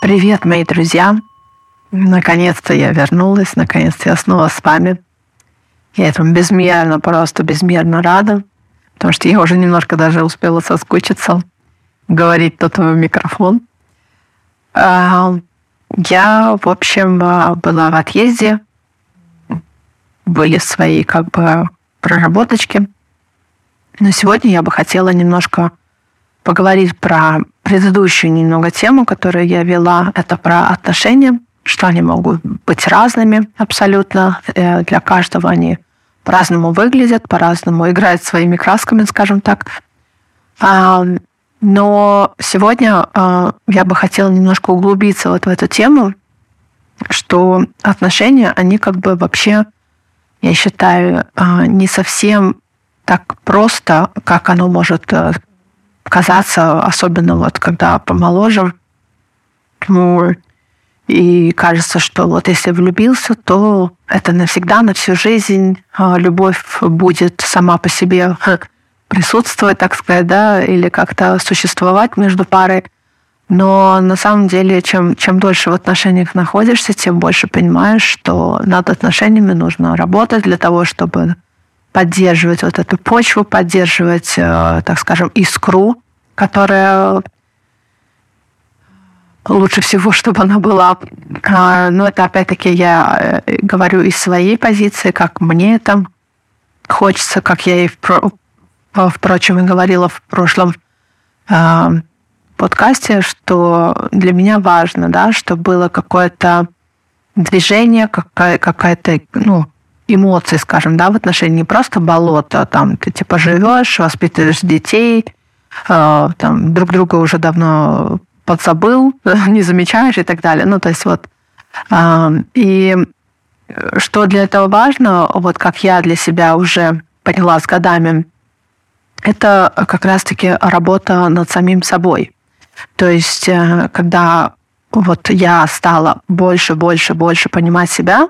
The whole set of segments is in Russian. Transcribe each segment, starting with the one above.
Привет, мои друзья! Наконец-то я вернулась, наконец-то я снова с вами. Я этому безмерно, просто безмерно рада, потому что я уже немножко даже успела соскучиться, говорить тут в микрофон. А, я, в общем, была в отъезде, были свои как бы проработочки. Но сегодня я бы хотела немножко поговорить про предыдущую немного тему, которую я вела. Это про отношения, что они могут быть разными абсолютно. Э, для каждого они по-разному выглядят, по-разному играют своими красками, скажем так. А, но сегодня а, я бы хотела немножко углубиться вот в эту тему, что отношения, они как бы вообще, я считаю, а, не совсем так просто, как оно может э, казаться, особенно вот когда помоложе. Ну, и кажется, что вот если влюбился, то это навсегда, на всю жизнь а, любовь будет сама по себе присутствовать, так сказать, да, или как-то существовать между парой. Но на самом деле, чем, чем дольше в отношениях находишься, тем больше понимаешь, что над отношениями нужно работать для того, чтобы поддерживать вот эту почву, поддерживать, э, так скажем, искру, которая лучше всего, чтобы она была. А, но это опять-таки я э, говорю из своей позиции, как мне там хочется, как я и впрочем и говорила в прошлом а, подкасте, что для меня важно, да, чтобы было какое-то движение, какая- какая-то, ну, эмоции, скажем, да, в отношении не просто болота, а там ты типа живешь, воспитываешь детей, э, там друг друга уже давно подзабыл, не замечаешь и так далее. Ну, то есть вот э, и что для этого важно, вот как я для себя уже поняла с годами, это как раз-таки работа над самим собой. То есть, э, когда вот я стала больше, больше, больше понимать себя,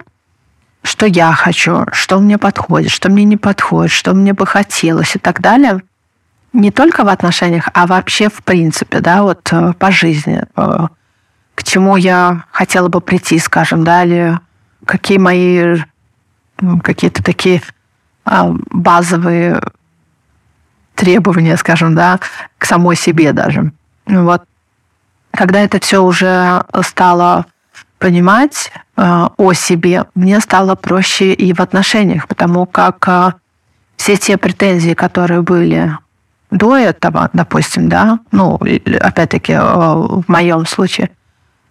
что я хочу, что мне подходит, что мне не подходит, что мне бы хотелось и так далее. Не только в отношениях, а вообще в принципе, да, вот э, по жизни. Э, к чему я хотела бы прийти, скажем, да, или какие мои какие-то такие а, базовые требования, скажем, да, к самой себе даже. Вот. Когда это все уже стало понимать э, о себе, мне стало проще и в отношениях, потому как э, все те претензии, которые были до этого, допустим, да, ну, опять-таки, э, в моем случае,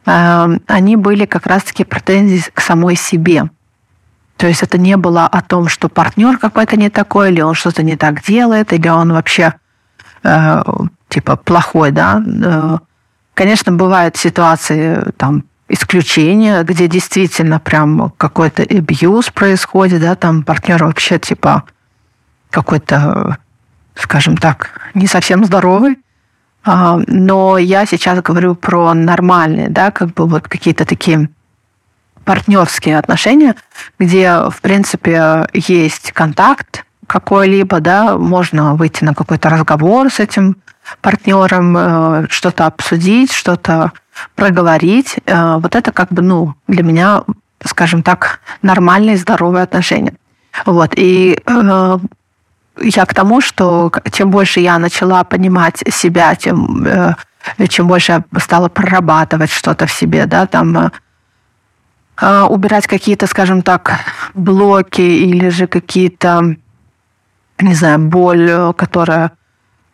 они были как раз-таки претензии к самой себе. То есть это не было о том, что партнер какой-то не такой, или он что-то не так делает, или он вообще типа плохой, да. Конечно, бывают ситуации там исключения, где действительно прям какой-то абьюз происходит, да, там партнер вообще типа какой-то, скажем так, не совсем здоровый. А, но я сейчас говорю про нормальные, да, как бы вот какие-то такие партнерские отношения, где, в принципе, есть контакт какой-либо, да, можно выйти на какой-то разговор с этим партнером, э, что-то обсудить, что-то проговорить. Э, вот это как бы, ну, для меня, скажем так, нормальные, здоровые отношения. Вот. И э, я к тому, что чем больше я начала понимать себя, тем чем больше я стала прорабатывать что-то в себе, да, там убирать какие-то, скажем так, блоки или же какие-то, не знаю, боль, которая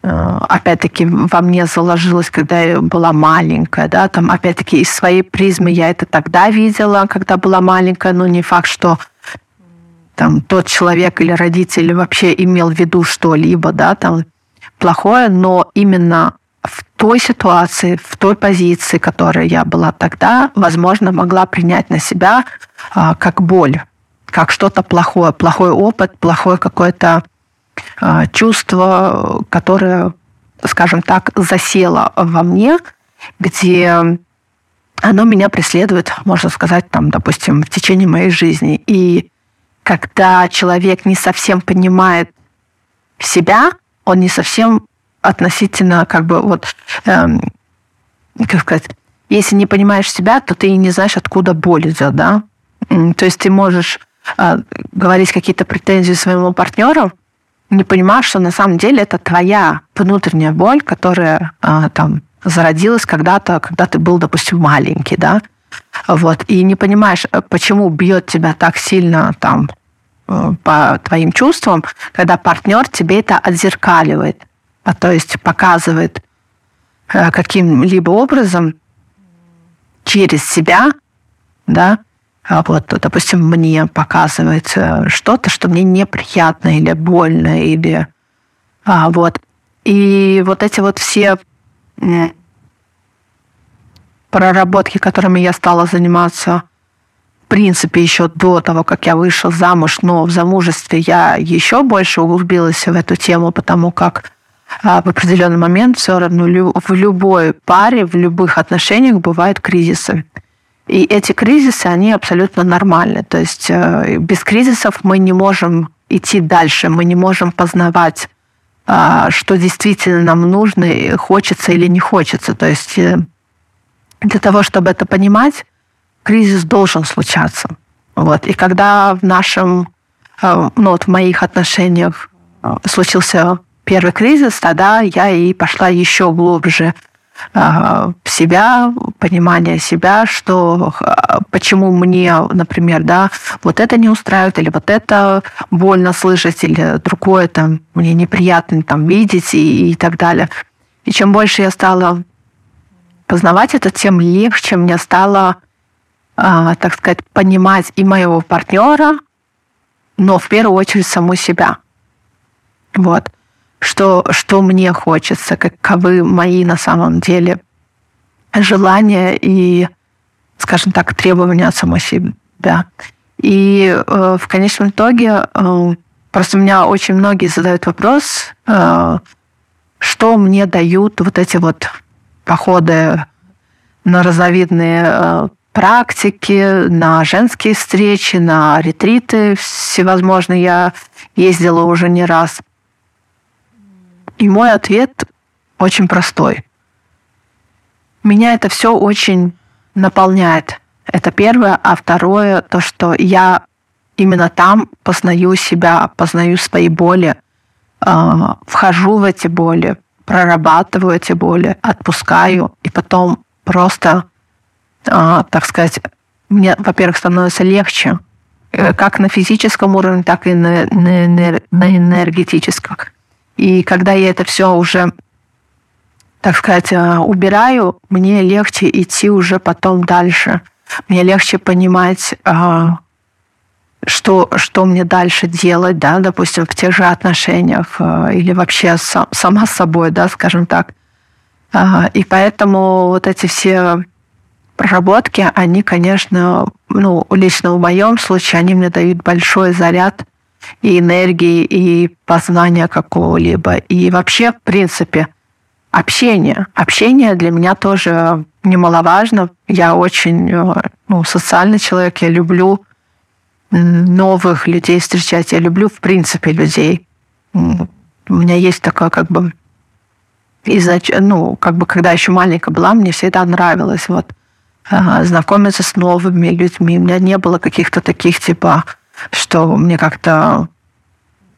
опять-таки во мне заложилось, когда я была маленькая, да, там опять-таки из своей призмы я это тогда видела, когда была маленькая, но не факт, что там тот человек или родитель вообще имел в виду что-либо, да, там плохое, но именно в той ситуации, в той позиции, которой я была тогда, возможно, могла принять на себя а, как боль, как что-то плохое, плохой опыт, плохое какое-то чувство, которое, скажем так, засело во мне, где оно меня преследует, можно сказать, там, допустим, в течение моей жизни. И когда человек не совсем понимает себя, он не совсем относительно, как бы, вот, эм, как сказать, если не понимаешь себя, то ты и не знаешь, откуда боль идет, да? То есть ты можешь э, говорить какие-то претензии своему партнеру, не понимаешь, что на самом деле это твоя внутренняя боль, которая э, там зародилась когда-то, когда ты был, допустим, маленький, да? Вот, и не понимаешь, э, почему бьет тебя так сильно там э, по твоим чувствам, когда партнер тебе это отзеркаливает, а то есть показывает э, каким-либо образом через себя, да, а вот, допустим, мне показывает что-то, что мне неприятно или больно, или а, вот. И вот эти вот все проработки, которыми я стала заниматься, в принципе, еще до того, как я вышла замуж, но в замужестве я еще больше углубилась в эту тему, потому как а, в определенный момент все равно в любой паре, в любых отношениях бывают кризисы. И эти кризисы, они абсолютно нормальны. То есть э, без кризисов мы не можем идти дальше, мы не можем познавать, а, что действительно нам нужно, хочется или не хочется. То есть э, для того, чтобы это понимать, кризис должен случаться. Вот. И когда в нашем, э, ну вот в моих отношениях случился первый кризис, тогда я и пошла еще глубже себя, понимание себя, что почему мне, например, да, вот это не устраивает, или вот это больно слышать, или другое там мне неприятно там видеть и, и так далее. И чем больше я стала познавать это, тем легче мне стало, э, так сказать, понимать и моего партнера, но в первую очередь саму себя. Вот что, что мне хочется, каковы мои на самом деле желания и, скажем так, требования от самой себя. И э, в конечном итоге э, просто меня очень многие задают вопрос, э, что мне дают вот эти вот походы на разновидные э, практики, на женские встречи, на ретриты всевозможные. Я ездила уже не раз. И мой ответ очень простой. Меня это все очень наполняет. Это первое. А второе, то, что я именно там познаю себя, познаю свои боли, э, вхожу в эти боли, прорабатываю эти боли, отпускаю, и потом просто, э, так сказать, мне, во-первых, становится легче, э, как на физическом уровне, так и на, на, на энергетическом. И когда я это все уже, так сказать, э, убираю, мне легче идти уже потом дальше. Мне легче понимать, э, что, что мне дальше делать, да, допустим, в тех же отношениях э, или вообще сам, сама с собой, да, скажем так. И поэтому вот эти все проработки, они, конечно, ну, лично в моем случае, они мне дают большой заряд и энергии, и познания какого-либо. И вообще, в принципе, общение. Общение для меня тоже немаловажно. Я очень э, ну, социальный человек, я люблю новых людей встречать, я люблю, в принципе, людей. У меня есть такое, как бы, изнач... ну, как бы, когда еще маленькая была, мне всегда нравилось вот знакомиться с новыми людьми. У меня не было каких-то таких, типа, что мне как-то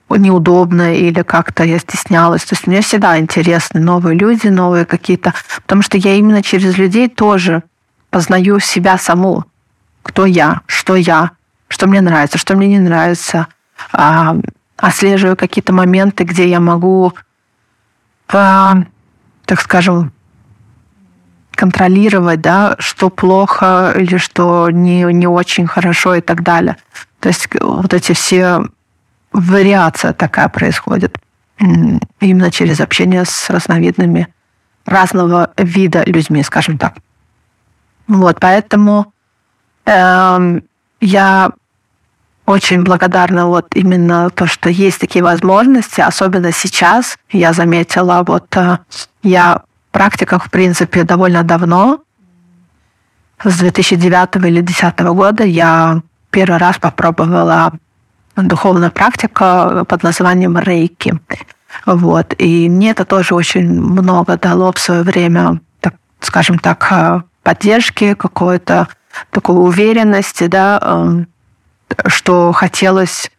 неудобно или как-то я стеснялась. То есть мне всегда интересны новые люди, новые какие-то... Потому что я именно через людей тоже познаю себя саму. Кто я, что я, что мне нравится, что мне не нравится. А, отслеживаю какие-то моменты, где я могу, а, так скажем, контролировать, да, что плохо или что не, не очень хорошо и так далее. То есть вот эти все вариация такая происходит именно через общение с разновидными разного вида людьми, скажем так. Вот, поэтому э, я очень благодарна вот именно то, что есть такие возможности, особенно сейчас. Я заметила, вот э, я в практиках, в принципе, довольно давно, с 2009 или 2010 года я первый раз попробовала духовная практика под названием рейки. Вот. И мне это тоже очень много дало в свое время, так, скажем так, поддержки, какой-то такой уверенности, да, эм, что хотелось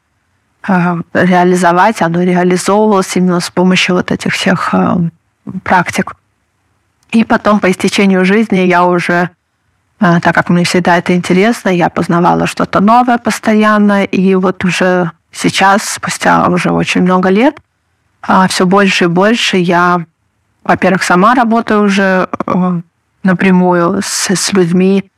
э, реализовать, оно реализовывалось именно с помощью вот этих всех практик. И потом по истечению жизни я уже, э, так как мне всегда это интересно, я познавала что-то новое постоянно, и вот уже сейчас, спустя уже очень много лет, а, все больше и больше я, во-первых, сама работаю уже э, напрямую с, с людьми,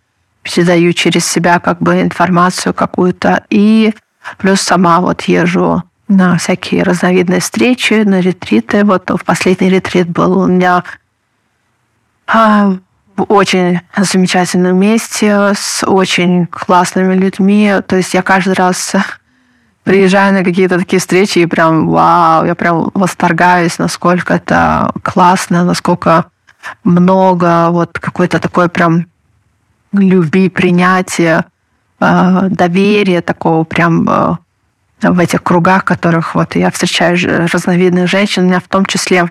передаю через себя как бы информацию какую-то, и плюс сама вот езжу на всякие разновидные встречи, на ретриты. Вот в последний ретрит был у меня а, очень замечательном месте с очень классными людьми. То есть я каждый раз приезжаю на какие-то такие встречи и прям вау, я прям восторгаюсь, насколько это классно, насколько много вот какой-то такой прям любви, принятия, э, доверия такого прям э, в этих кругах, которых вот я встречаю разновидных женщин, у меня в том числе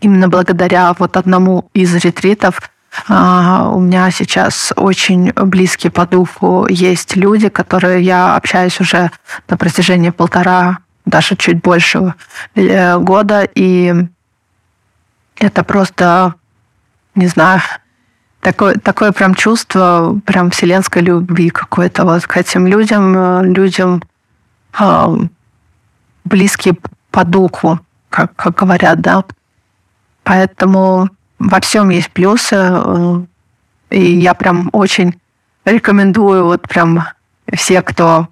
именно благодаря вот одному из ретритов а, у меня сейчас очень близкие по духу есть люди, которые я общаюсь уже на протяжении полтора, даже чуть больше э, года, и это просто, не знаю, такое, такое прям чувство прям вселенской любви какой-то вот к этим людям, э, людям э, близкие по духу, как, как говорят, да. Поэтому во всем есть плюсы. Э, и я прям очень рекомендую вот прям все, кто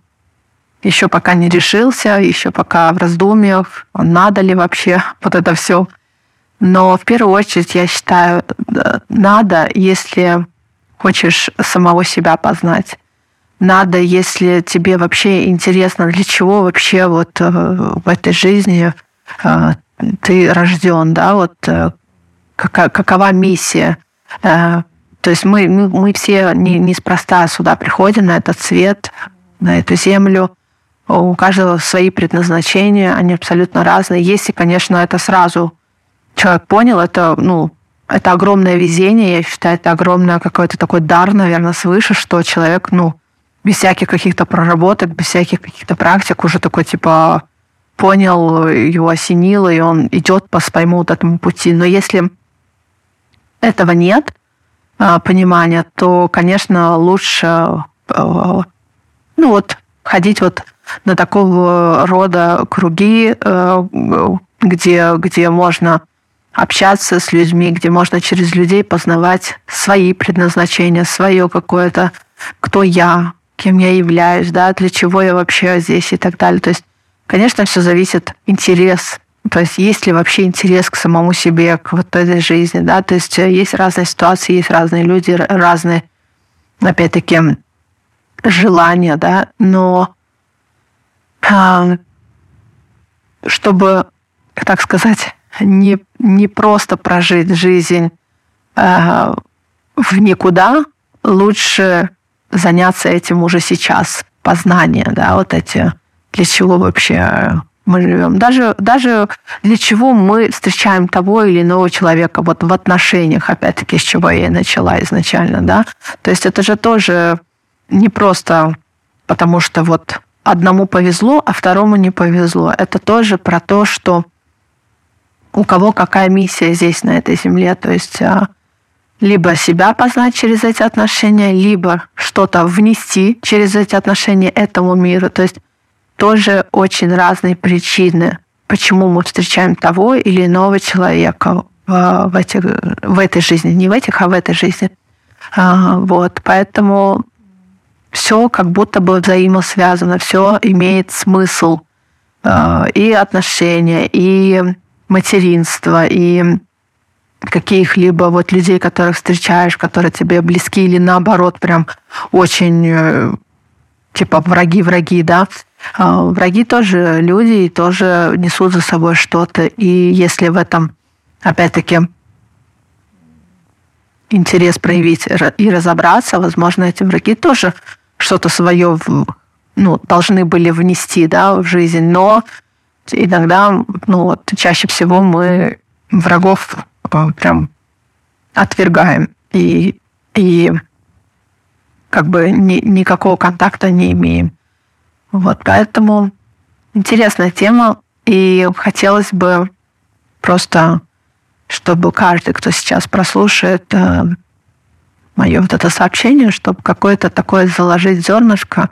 еще пока не решился, еще пока в раздумьях, надо ли вообще вот это все. Но в первую очередь я считаю, надо, если хочешь самого себя познать. Надо, если тебе вообще интересно, для чего вообще вот э, в этой жизни э, ты рожден, да, вот какая, какова миссия. Э, то есть мы, мы, мы все не, неспроста сюда приходим, на этот свет, на эту землю. У каждого свои предназначения, они абсолютно разные. Если, конечно, это сразу человек понял, это, ну, это огромное везение, я считаю, это огромное какой-то такой дар, наверное, свыше, что человек, ну, без всяких каких-то проработок, без всяких каких-то практик уже такой, типа, понял, его осенило, и он идет по своему вот этому пути. Но если этого нет а, понимания, то, конечно, лучше а, ну вот ходить вот на такого рода круги, а, где, где можно общаться с людьми, где можно через людей познавать свои предназначения, свое какое-то, кто я, кем я являюсь, да, для чего я вообще здесь и так далее. То есть, конечно, все зависит интерес то есть есть ли вообще интерес к самому себе, к вот этой жизни, да, то есть э, есть разные ситуации, есть разные люди, разные, опять-таки, желания, да, но а, чтобы, так сказать, не, не просто прожить жизнь а, в никуда, лучше заняться этим уже сейчас, познание, да, вот эти, для чего вообще мы живем. Даже, даже для чего мы встречаем того или иного человека вот в отношениях, опять-таки, с чего я и начала изначально, да. То есть это же тоже не просто потому, что вот одному повезло, а второму не повезло. Это тоже про то, что у кого какая миссия здесь, на этой земле. То есть а, либо себя познать через эти отношения, либо что-то внести через эти отношения этому миру. То есть тоже очень разные причины, почему мы встречаем того или иного человека в, этих, в этой жизни. Не в этих, а в этой жизни. А, вот, поэтому все как будто бы взаимосвязано, все имеет смысл. А, и отношения, и материнство, и каких-либо вот людей, которых встречаешь, которые тебе близки или наоборот прям очень э, типа враги-враги, да, враги тоже люди и тоже несут за собой что-то. И если в этом, опять-таки, интерес проявить и разобраться, возможно, эти враги тоже что-то свое ну, должны были внести да, в жизнь. Но иногда, ну вот, чаще всего мы врагов а, прям отвергаем. И и как бы ни, никакого контакта не имеем. Вот, поэтому интересная тема, и хотелось бы просто, чтобы каждый, кто сейчас прослушает э, мое вот это сообщение, чтобы какое-то такое заложить зернышко,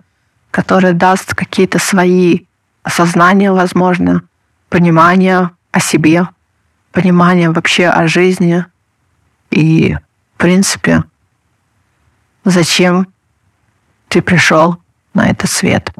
которое даст какие-то свои осознания, возможно, понимание о себе, понимание вообще о жизни. И, в принципе, зачем ты пришел на этот свет.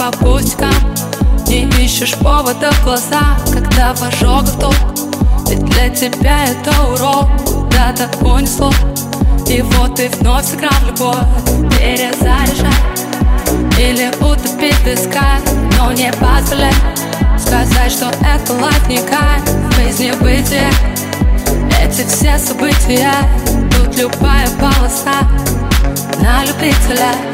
По пустякам. Не ищешь повода в глаза Когда в ожогах толк Ведь для тебя это урок Куда-то унесло И вот ты вновь сыграл любовь Перезаряжай. Или утопить песка Но не позволяй. Сказать, что это кайф Жизни бытия Эти все события Тут любая полоса На любителя